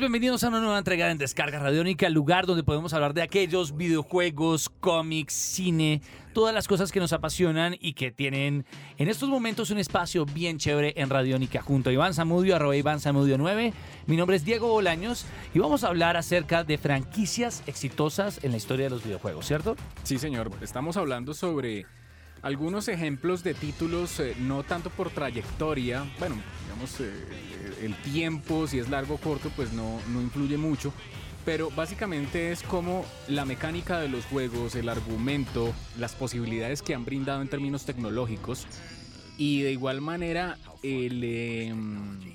Bienvenidos a una nueva entrega en Descarga Radiónica, el lugar donde podemos hablar de aquellos videojuegos, cómics, cine, todas las cosas que nos apasionan y que tienen en estos momentos un espacio bien chévere en Radiónica junto a Iván Zamudio, arroba Iván Zamudio 9. Mi nombre es Diego Bolaños y vamos a hablar acerca de franquicias exitosas en la historia de los videojuegos, ¿cierto? Sí, señor. Estamos hablando sobre algunos ejemplos de títulos, eh, no tanto por trayectoria, bueno, digamos, eh, el tiempo, si es largo o corto, pues no, no influye mucho. Pero básicamente es como la mecánica de los juegos, el argumento, las posibilidades que han brindado en términos tecnológicos y de igual manera el, em,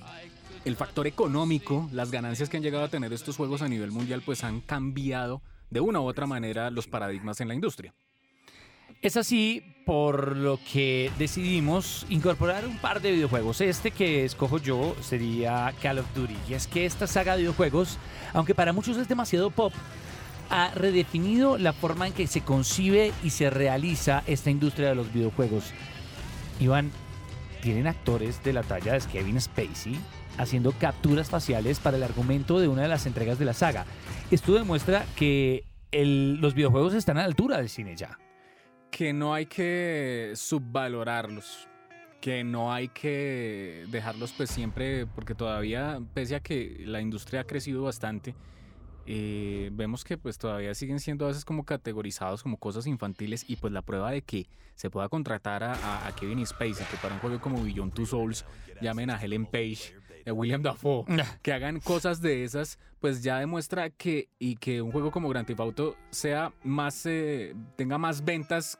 el factor económico, las ganancias que han llegado a tener estos juegos a nivel mundial, pues han cambiado de una u otra manera los paradigmas en la industria. Es así por lo que decidimos incorporar un par de videojuegos. Este que escojo yo sería Call of Duty. Y es que esta saga de videojuegos, aunque para muchos es demasiado pop, ha redefinido la forma en que se concibe y se realiza esta industria de los videojuegos. Iván, tienen actores de la talla de Kevin Spacey haciendo capturas faciales para el argumento de una de las entregas de la saga. Esto demuestra que los videojuegos están a la altura del cine ya que no hay que subvalorarlos, que no hay que dejarlos pues siempre, porque todavía, pese a que la industria ha crecido bastante, eh, vemos que pues todavía siguen siendo a veces como categorizados como cosas infantiles y pues la prueba de que se pueda contratar a, Kevin Spacey, que para un juego como Beyond Two Souls llamen a Helen Page, a William Dafoe, que hagan cosas de esas, pues ya demuestra que y que un juego como Grand Theft Auto sea más, eh, tenga más ventas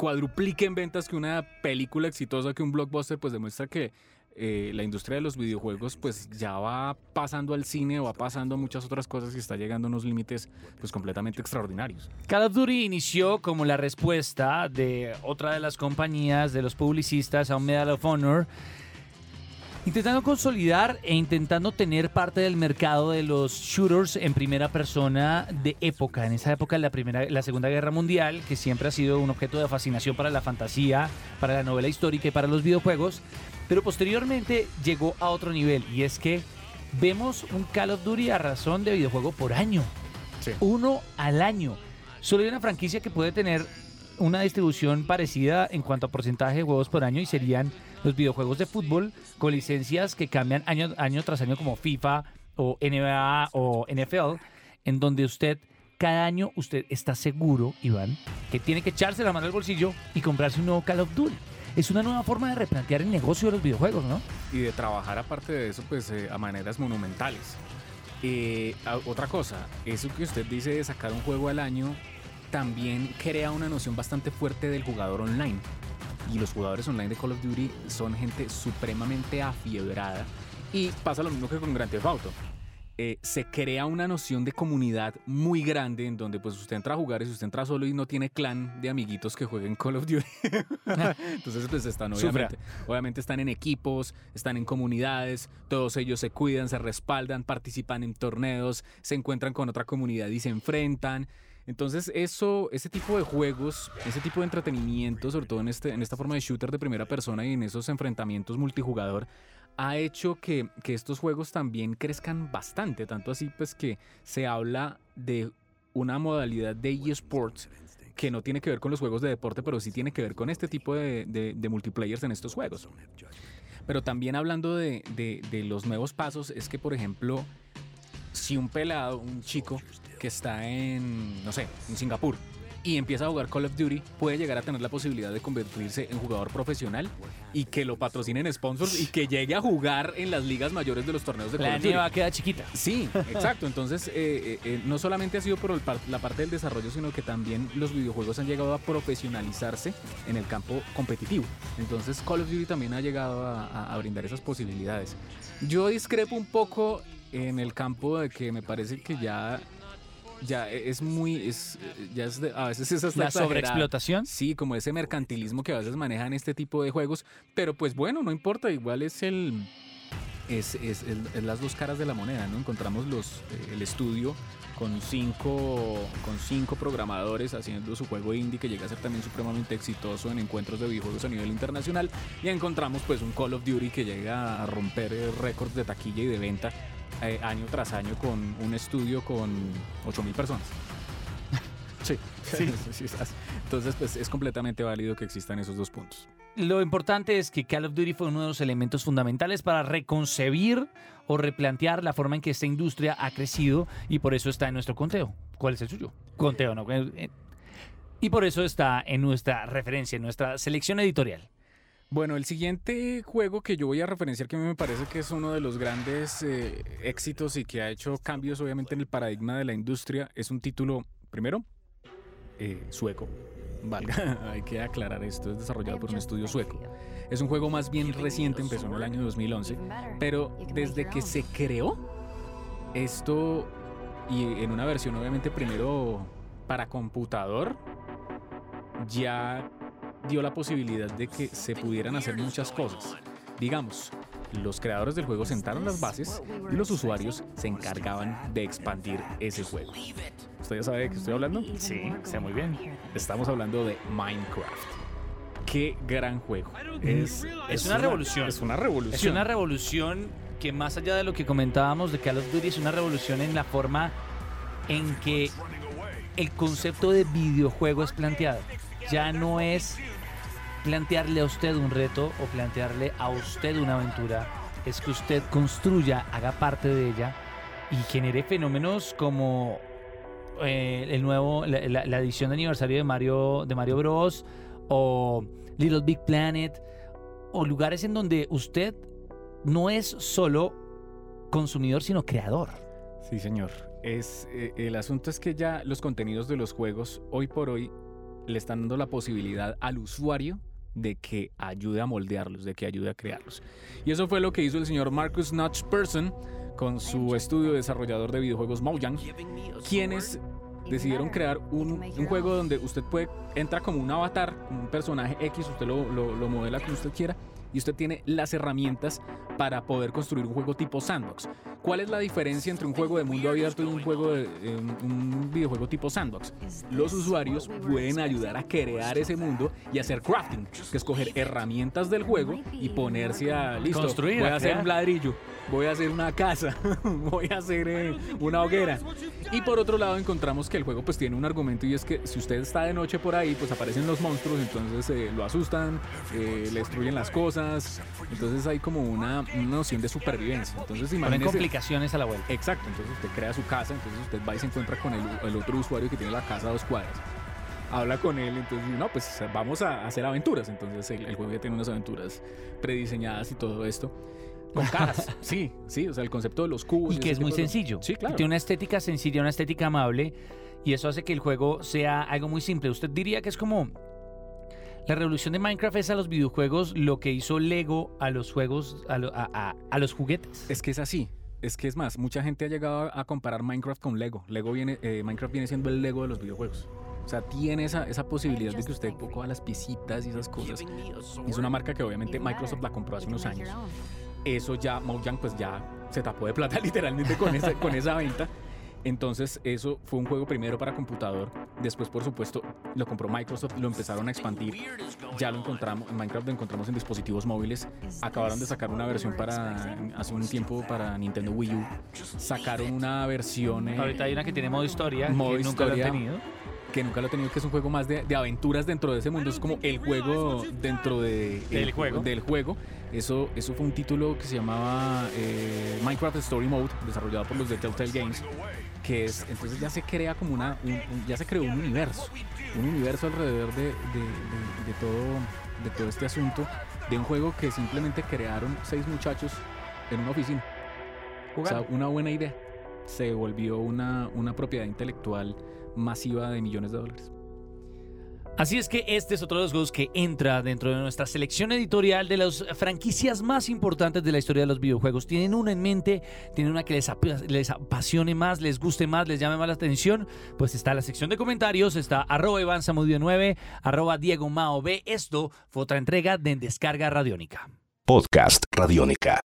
cuadruplique en ventas que una película exitosa, que un blockbuster, pues demuestra que eh, la industria de los videojuegos pues ya va pasando al cine, va pasando muchas otras cosas y está llegando a unos límites pues completamente extraordinarios. Call of Duty inició como la respuesta de otra de las compañías, de los publicistas a un Medal of Honor intentando consolidar e intentando tener parte del mercado de los shooters en primera persona de época. En esa época, la, primera, la Segunda Guerra Mundial, que siempre ha sido un objeto de fascinación para la fantasía, para la novela histórica y para los videojuegos. Pero posteriormente llegó a otro nivel y es que vemos un Call of Duty a razón de videojuego por año. Uno al año. Solo hay una franquicia que puede tener una distribución parecida en cuanto a porcentaje de juegos por año y serían los videojuegos de fútbol con licencias que cambian año, año tras año como FIFA o NBA o NFL, en donde usted cada año usted está seguro, Iván, que tiene que echarse la mano al bolsillo y comprarse un nuevo Call of Duty. Es una nueva forma de replantear el negocio de los videojuegos, ¿no? Y de trabajar aparte de eso, pues eh, a maneras monumentales. Eh, otra cosa, eso que usted dice de sacar un juego al año, también crea una noción bastante fuerte del jugador online. Y los jugadores online de Call of Duty son gente supremamente afiebrada. Y pasa lo mismo que con Grand Theft Auto. Eh, se crea una noción de comunidad muy grande en donde pues usted entra a jugar y si usted entra solo y no tiene clan de amiguitos que jueguen Call of Duty. Entonces pues están obviamente, obviamente están en equipos, están en comunidades, todos ellos se cuidan, se respaldan, participan en torneos, se encuentran con otra comunidad y se enfrentan. Entonces, eso, ese tipo de juegos, ese tipo de entretenimiento, sobre todo en, este, en esta forma de shooter de primera persona y en esos enfrentamientos multijugador, ha hecho que, estos juegos también crezcan bastante. Tanto así, pues que se habla de una modalidad de eSports que no tiene que ver con los juegos de deporte, pero sí tiene que ver con este tipo de, de, multiplayers en estos juegos. Pero también hablando de, los nuevos pasos, es que, por ejemplo, si un pelado, un chico que está en, no sé, en Singapur y empieza a jugar Call of Duty, puede llegar a tener la posibilidad de convertirse en jugador profesional y que lo patrocinen sponsors y que llegue a jugar en las ligas mayores de los torneos de Call of Duty. va a quedar chiquita. Sí, exacto. Entonces, eh, eh, eh, no solamente ha sido por la parte del desarrollo, sino que también los videojuegos han llegado a profesionalizarse en el campo competitivo. Entonces, Call of Duty también ha llegado a brindar esas posibilidades. Yo discrepo un poco en el campo de que me parece que ya ya es muy es ya es a veces es la sobreexplotación sí como ese mercantilismo que a veces manejan este tipo de juegos pero pues bueno no importa igual es el es, es- es- es las dos caras de la moneda, ¿no? Encontramos los, eh, el estudio con cinco, con cinco programadores haciendo su juego indie que llega a ser también supremamente exitoso en encuentros de videojuegos a nivel internacional y encontramos pues un Call of Duty que llega a romper eh, récords de taquilla y de venta eh, año tras año con un estudio con 8.000 personas. Sí, sí. Entonces pues es completamente válido que existan esos dos puntos. Lo importante es que Call of Duty fue uno de los elementos fundamentales para reconcebir o replantear la forma en que esta industria ha crecido y por eso está en nuestro conteo. ¿Cuál es el suyo? Conteo, ¿no? Eh, Y por eso está en nuestra referencia, en nuestra selección editorial. Bueno, el siguiente juego que yo voy a referenciar que a mí me parece que es uno de los grandes eh, éxitos y que ha hecho cambios obviamente en el paradigma de la industria es un título, primero, eh, sueco. Valga, hay que aclarar esto, es desarrollado por un estudio sueco. Es un juego más bien reciente, empezó en el año 2011, pero desde que se creó esto y en una versión obviamente primero para computador, ya dio la posibilidad de que se pudieran hacer muchas cosas. Digamos, los creadores del juego sentaron las bases y los usuarios se encargaban de expandir ese juego. ¿Usted ya sabe de qué estoy hablando? Sí, sé muy bien. Estamos hablando de Minecraft. Qué gran juego. Es, Es una revolución. Es una revolución. Es una revolución que más allá de lo que comentábamos de Call of Duty, es una revolución en la forma en que el concepto de videojuego es planteado. Ya no es plantearle a usted un reto o plantearle a usted una aventura, es que usted construya, haga parte de ella y genere fenómenos como eh, el nuevo, la, la- la edición de aniversario de Mario, de Mario Bros. o Little Big Planet o lugares en donde usted no es solo consumidor, sino creador. Sí, señor. Es, eh, el asunto es que ya los contenidos de los juegos hoy por hoy le están dando la posibilidad al usuario de que ayude a moldearlos, de que ayude a crearlos. Y eso fue lo que hizo el señor Marcus Notch Person con su estudio desarrollador de videojuegos Mojang, quienes decidieron crear un, juego donde usted puede entra como un avatar, como un personaje X, usted lo- lo modela como usted quiera y usted tiene las herramientas para poder construir un juego tipo sandbox. ¿Cuál es la diferencia entre un juego de mundo abierto y un juego de eh, un videojuego tipo sandbox? Los usuarios pueden ayudar a crear ese mundo y hacer crafting, que es coger herramientas del juego y ponerse a listo. Construir, voy a hacer un ladrillo, voy a hacer una casa, voy a hacer eh, una hoguera. Y por otro lado encontramos que el juego pues tiene un argumento y es que si usted está de noche por ahí pues aparecen los monstruos, entonces eh, lo asustan, le destruyen las cosas, entonces hay como una, una noción de supervivencia. Entonces Ponen imagínese... complicaciones a la vuelta. Exacto, entonces usted crea su casa, entonces usted va y se encuentra con el, el otro usuario que tiene la casa a dos cuadras. Habla con él, entonces no, pues vamos a hacer aventuras. Entonces el, el juego ya tiene unas aventuras prediseñadas y todo esto. Con caras, sí, sí, o sea, el concepto de los cubos. Y que es muy sencillo. Sí, claro. Tiene una estética sencilla, una estética amable. Y eso hace que el juego sea algo muy simple. Usted diría que es como. La revolución de Minecraft es a los videojuegos lo que hizo Lego a los juegos, a, lo- a- a- a los juguetes. Es que es así. Es que es más, mucha gente ha llegado a, a comparar Minecraft con Lego. Lego viene, eh, Minecraft viene siendo el Lego de los videojuegos. O sea, tiene esa, esa posibilidad de que usted coja las piecitas y esas cosas. Es una marca que obviamente Microsoft la compró hace unos años. Eso ya, Mojang pues ya se tapó de plata literalmente con esa, con esa venta. Entonces eso fue un juego primero para computador. Después, por supuesto, lo compró Microsoft, lo empezaron a expandir. Ya lo encontramos, en Minecraft lo encontramos en dispositivos móviles. Acabaron de sacar una versión para, hace un tiempo para Nintendo Wii U. Sacaron una versión... eh, Ahorita hay una que tiene modo historia, Modo que nunca lo historia. han tenido. que nunca lo he tenido, que es un juego más de, de aventuras dentro de ese mundo. Es como el juego dentro de, Del el- juego. Del juego. Eso, eso fue un título que se llamaba eh, Minecraft Story Mode, desarrollado por los de Telltale Games. Que es, entonces ya se crea como una, un- un- ya se creó un universo, un universo alrededor de, de- de- de todo, de todo este asunto, de un juego que simplemente crearon seis muchachos en una oficina. O sea, una buena idea. Se volvió una, una propiedad intelectual masiva de millones de dólares. Así es que este es otro de los juegos que entra dentro de nuestra selección editorial de las franquicias más importantes de la historia de los videojuegos. Tienen una en mente, tienen una que les, ap- les apasione más, les guste más, les llame más la atención. Pues está la sección de comentarios, está arroba Iván Zamudio 9, arroba Diego Mao B. Esto fue otra entrega de Descarga Radiónica. Podcast Radiónica.